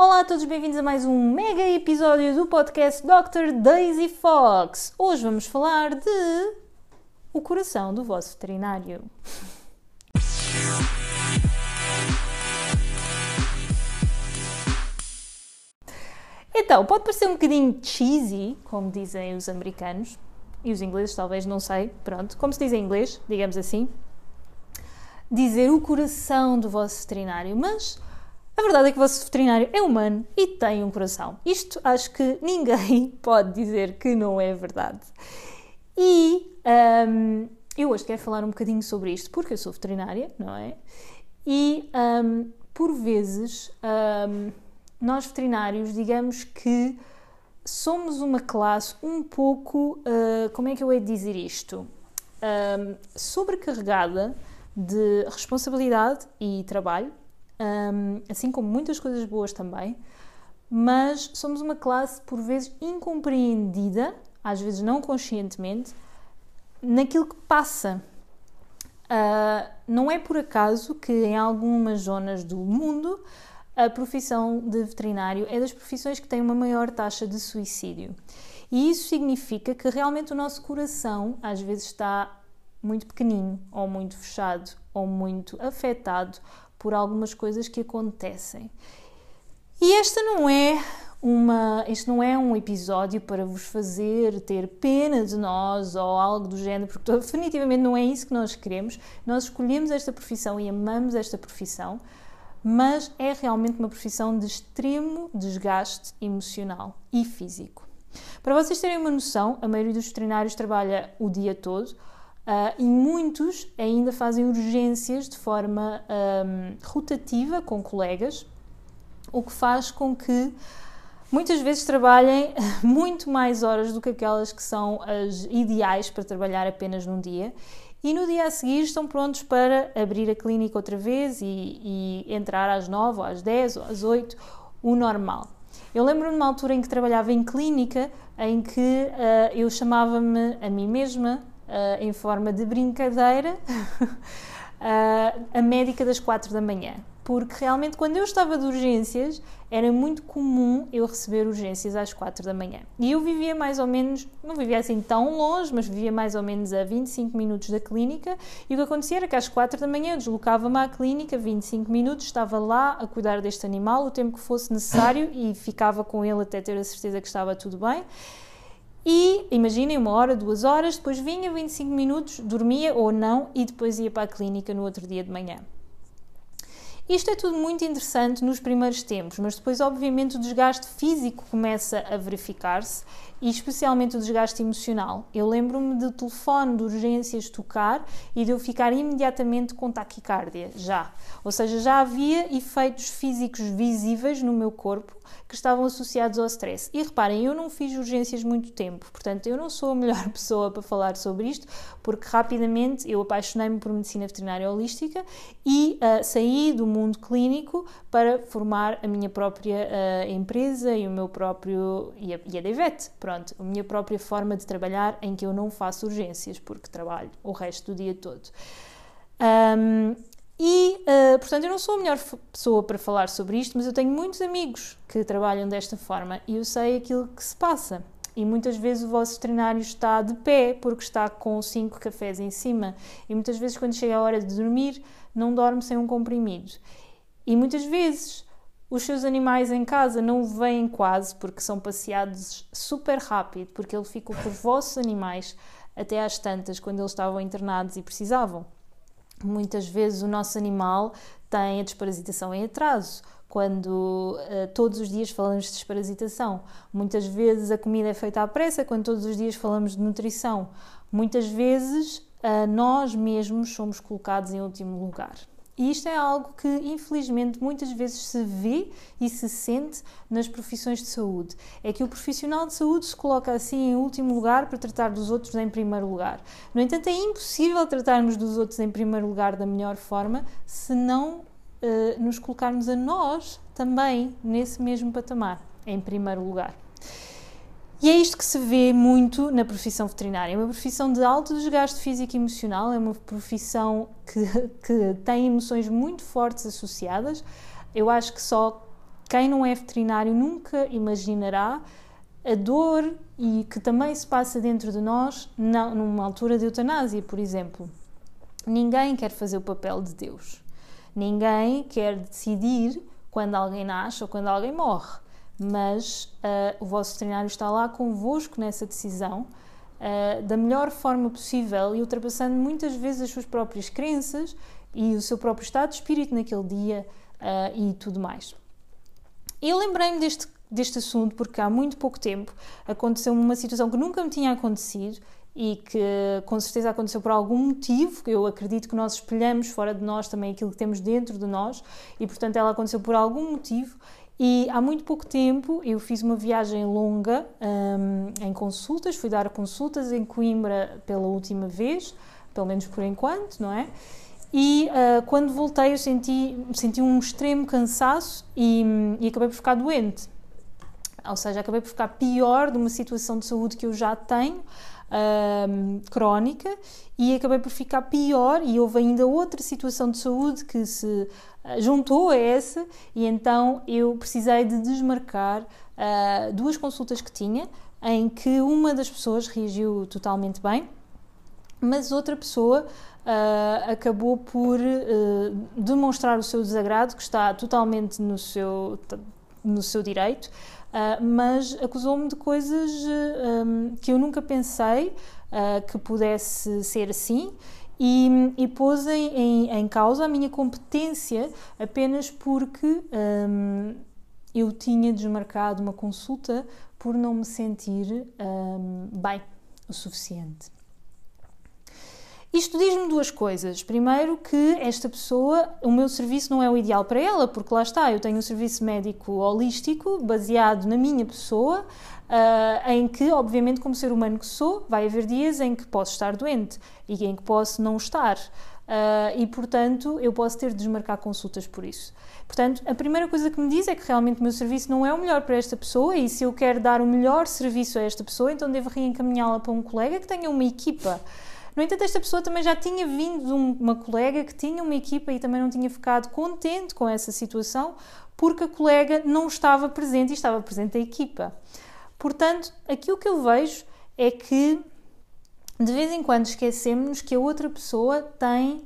Olá a todos, bem-vindos a mais um mega episódio do podcast Dr. Daisy Fox. Hoje vamos falar de o coração do vosso veterinário. Então, pode parecer um bocadinho cheesy, como dizem os americanos, e os ingleses talvez, não sei, pronto, como se diz em inglês, digamos assim, dizer o coração do vosso veterinário, mas a verdade é que o vosso veterinário é humano e tem um coração. Isto acho que ninguém pode dizer que não é verdade. E um, eu hoje quero falar um bocadinho sobre isto porque eu sou veterinária, não é? E um, por vezes um, nós veterinários, digamos que somos uma classe um pouco, uh, como é que eu hei de dizer isto? Um, sobrecarregada de responsabilidade e trabalho, um, assim como muitas coisas boas também, mas somos uma classe por vezes incompreendida, às vezes não conscientemente, naquilo que passa. Uh, não é por acaso que em algumas zonas do mundo a profissão de veterinário é das profissões que tem uma maior taxa de suicídio. E isso significa que realmente o nosso coração às vezes está muito pequenino, ou muito fechado, ou muito afetado por algumas coisas que acontecem. E esta não é uma, este não é um episódio para vos fazer ter pena de nós ou algo do género, porque definitivamente não é isso que nós queremos. Nós escolhemos esta profissão e amamos esta profissão mas é realmente uma profissão de extremo desgaste emocional e físico. Para vocês terem uma noção, a maioria dos veterinários trabalha o dia todo uh, e muitos ainda fazem urgências de forma um, rotativa com colegas, o que faz com que muitas vezes trabalhem muito mais horas do que aquelas que são as ideais para trabalhar apenas num dia e no dia a seguir estão prontos para abrir a clínica outra vez e, e entrar às 9 ou às 10 ou às 8, o normal. Eu lembro-me de uma altura em que trabalhava em clínica em que uh, eu chamava-me a mim mesma, uh, em forma de brincadeira, uh, a médica das 4 da manhã porque realmente quando eu estava de urgências era muito comum eu receber urgências às 4 da manhã. E eu vivia mais ou menos, não vivia assim tão longe, mas vivia mais ou menos a 25 minutos da clínica. E o que acontecia era que às 4 da manhã eu deslocava-me à clínica, 25 minutos, estava lá a cuidar deste animal o tempo que fosse necessário e ficava com ele até ter a certeza que estava tudo bem. E imaginem, uma hora, duas horas, depois vinha 25 minutos, dormia ou não e depois ia para a clínica no outro dia de manhã. Isto é tudo muito interessante nos primeiros tempos, mas depois, obviamente, o desgaste físico começa a verificar-se e especialmente o desgaste emocional. Eu lembro-me do telefone de urgências tocar e de eu ficar imediatamente com taquicardia, já. Ou seja, já havia efeitos físicos visíveis no meu corpo que estavam associados ao stress. E reparem, eu não fiz urgências muito tempo, portanto, eu não sou a melhor pessoa para falar sobre isto, porque rapidamente eu apaixonei-me por medicina veterinária holística e uh, saí do mundo clínico para formar a minha própria uh, empresa e o meu próprio. e a, e a pronto, a minha própria forma de trabalhar em que eu não faço urgências, porque trabalho o resto do dia todo. Um, e, uh, portanto, eu não sou a melhor pessoa para falar sobre isto, mas eu tenho muitos amigos que trabalham desta forma e eu sei aquilo que se passa. E muitas vezes o vosso veterinário está de pé porque está com cinco cafés em cima. E muitas vezes, quando chega a hora de dormir, não dorme sem um comprimido. E muitas vezes os seus animais em casa não vêm quase porque são passeados super rápido, porque ele fica com os vossos animais até às tantas, quando eles estavam internados e precisavam. Muitas vezes o nosso animal tem a desparasitação em atraso, quando uh, todos os dias falamos de desparasitação. Muitas vezes a comida é feita à pressa, quando todos os dias falamos de nutrição. Muitas vezes uh, nós mesmos somos colocados em último lugar. E isto é algo que, infelizmente, muitas vezes se vê e se sente nas profissões de saúde. É que o profissional de saúde se coloca assim em último lugar para tratar dos outros em primeiro lugar. No entanto, é impossível tratarmos dos outros em primeiro lugar da melhor forma se não uh, nos colocarmos a nós também nesse mesmo patamar, em primeiro lugar. E é isto que se vê muito na profissão veterinária. É uma profissão de alto desgaste físico e emocional, é uma profissão que, que tem emoções muito fortes associadas. Eu acho que só quem não é veterinário nunca imaginará a dor e que também se passa dentro de nós não, numa altura de eutanásia, por exemplo. Ninguém quer fazer o papel de Deus. Ninguém quer decidir quando alguém nasce ou quando alguém morre. Mas uh, o vosso veterinário está lá convosco nessa decisão uh, da melhor forma possível e ultrapassando muitas vezes as suas próprias crenças e o seu próprio estado de espírito naquele dia uh, e tudo mais. Eu lembrei-me deste, deste assunto porque há muito pouco tempo aconteceu uma situação que nunca me tinha acontecido e que com certeza aconteceu por algum motivo, eu acredito que nós espelhamos fora de nós também aquilo que temos dentro de nós e portanto ela aconteceu por algum motivo e há muito pouco tempo eu fiz uma viagem longa um, em consultas, fui dar consultas em Coimbra pela última vez, pelo menos por enquanto, não é? E uh, quando voltei eu senti, senti um extremo cansaço e, e acabei por ficar doente. Ou seja, acabei por ficar pior de uma situação de saúde que eu já tenho um, crónica e acabei por ficar pior e houve ainda outra situação de saúde que se ah, juntou a essa e então eu precisei de desmarcar uh, duas consultas que tinha em que uma das pessoas reagiu totalmente bem mas outra pessoa uh, acabou por uh, demonstrar o seu desagrado, que está totalmente no seu, no seu direito, Uh, mas acusou-me de coisas uh, um, que eu nunca pensei uh, que pudesse ser assim e, e pôs em, em, em, causa a minha competência apenas porque um, eu tinha desmarcado uma consulta por não me sentir um, bem o suficiente. Isto diz-me duas coisas. Primeiro, que esta pessoa, o meu serviço não é o ideal para ela, porque lá está, eu tenho um serviço médico holístico baseado na minha pessoa, uh, em que, obviamente, como ser humano que sou, vai haver dias em que posso estar doente e em que posso não estar. Uh, e, portanto, eu posso ter de desmarcar consultas por isso. Portanto, a primeira coisa que me diz é que realmente o meu serviço não é o melhor para esta pessoa e se eu quero dar o melhor serviço a esta pessoa, então devo reencaminhá-la para um colega que tenha uma equipa. No entanto, esta pessoa também já tinha vindo de uma colega que tinha uma equipa e também não tinha ficado contente com essa situação porque a colega não estava presente e estava presente a equipa. Portanto, aqui o que eu vejo é que de vez em quando esquecemos que a outra pessoa tem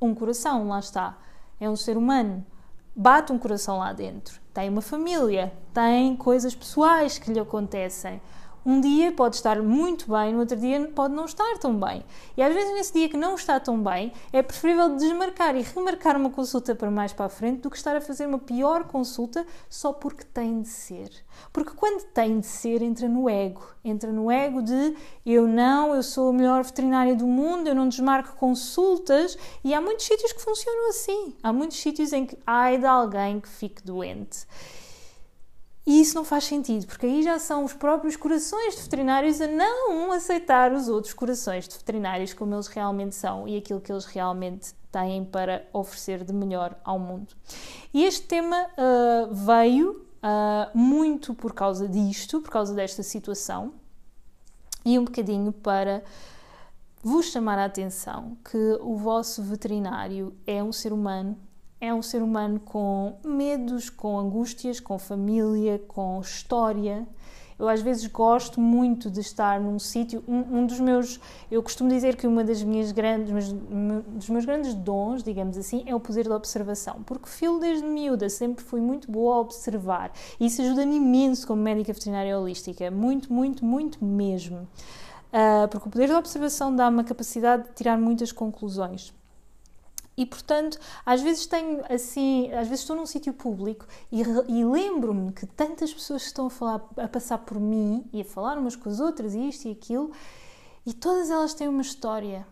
um coração, lá está. É um ser humano. Bate um coração lá dentro. Tem uma família, tem coisas pessoais que lhe acontecem. Um dia pode estar muito bem, no outro dia pode não estar tão bem. E às vezes, nesse dia que não está tão bem, é preferível desmarcar e remarcar uma consulta para mais para a frente do que estar a fazer uma pior consulta só porque tem de ser. Porque quando tem de ser, entra no ego. Entra no ego de eu não, eu sou a melhor veterinária do mundo, eu não desmarco consultas. E há muitos sítios que funcionam assim. Há muitos sítios em que ai de alguém que fique doente. E isso não faz sentido, porque aí já são os próprios corações de veterinários a não aceitar os outros corações de veterinários como eles realmente são e aquilo que eles realmente têm para oferecer de melhor ao mundo. E este tema uh, veio uh, muito por causa disto, por causa desta situação, e um bocadinho para vos chamar a atenção que o vosso veterinário é um ser humano é um ser humano com medos, com angústias, com família, com história. Eu às vezes gosto muito de estar num sítio. Um, um, dos meus, eu costumo dizer que uma das minhas grandes, dos meus grandes dons, digamos assim, é o poder da observação, porque filo desde miúda sempre fui muito boa a observar. E isso ajuda-me imenso como médica veterinária holística, muito, muito, muito mesmo. Uh, porque o poder da observação dá-me a capacidade de tirar muitas conclusões. E portanto, às vezes tenho assim, às vezes estou num sítio público e, e lembro-me que tantas pessoas estão a falar, a passar por mim e a falar umas com as outras e isto e aquilo, e todas elas têm uma história.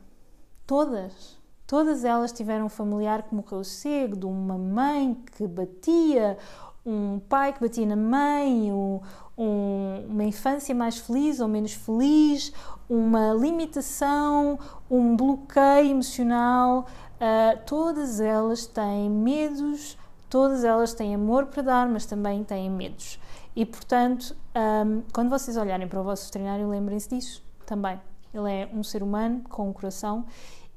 Todas. Todas elas tiveram um familiar que morreu cedo, uma mãe que batia, um pai que batia na mãe, um, um, uma infância mais feliz ou menos feliz, uma limitação, um bloqueio emocional, Uh, todas elas têm medos, todas elas têm amor para dar, mas também têm medos. E portanto, um, quando vocês olharem para o vosso veterinário, lembrem-se disso também. Ele é um ser humano com um coração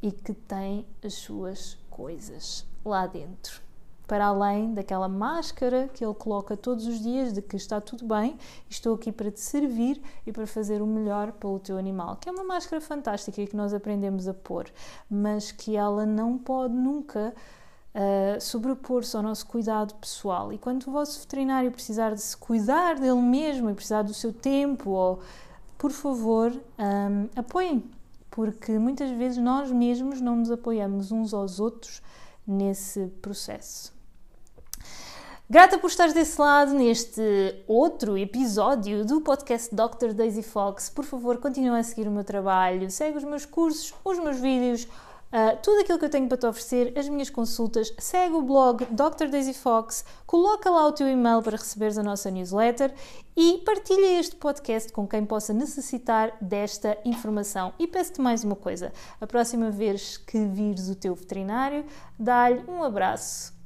e que tem as suas coisas lá dentro. Para além daquela máscara que ele coloca todos os dias de que está tudo bem, estou aqui para te servir e para fazer o melhor para o teu animal. Que é uma máscara fantástica que nós aprendemos a pôr, mas que ela não pode nunca uh, sobrepor-se ao nosso cuidado pessoal. E quando o vosso veterinário precisar de se cuidar dele mesmo e precisar do seu tempo, ou, por favor, um, apoiem, porque muitas vezes nós mesmos não nos apoiamos uns aos outros nesse processo. Grata por estares desse lado neste outro episódio do podcast Dr. Daisy Fox. Por favor, continua a seguir o meu trabalho, segue os meus cursos, os meus vídeos, Uh, tudo aquilo que eu tenho para te oferecer, as minhas consultas, segue o blog Dr. Daisy Fox, coloca lá o teu e-mail para receberes a nossa newsletter e partilha este podcast com quem possa necessitar desta informação. E peço-te mais uma coisa: a próxima vez que vires o teu veterinário, dá-lhe um abraço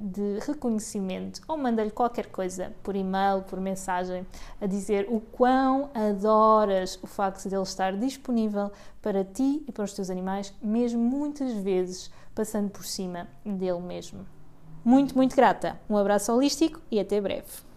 de reconhecimento ou manda-lhe qualquer coisa por e-mail, por mensagem, a dizer o quão adoras o facto de ele estar disponível para ti e para os teus animais, mesmo muitas vezes passando por cima dele mesmo. Muito, muito grata. Um abraço holístico e até breve.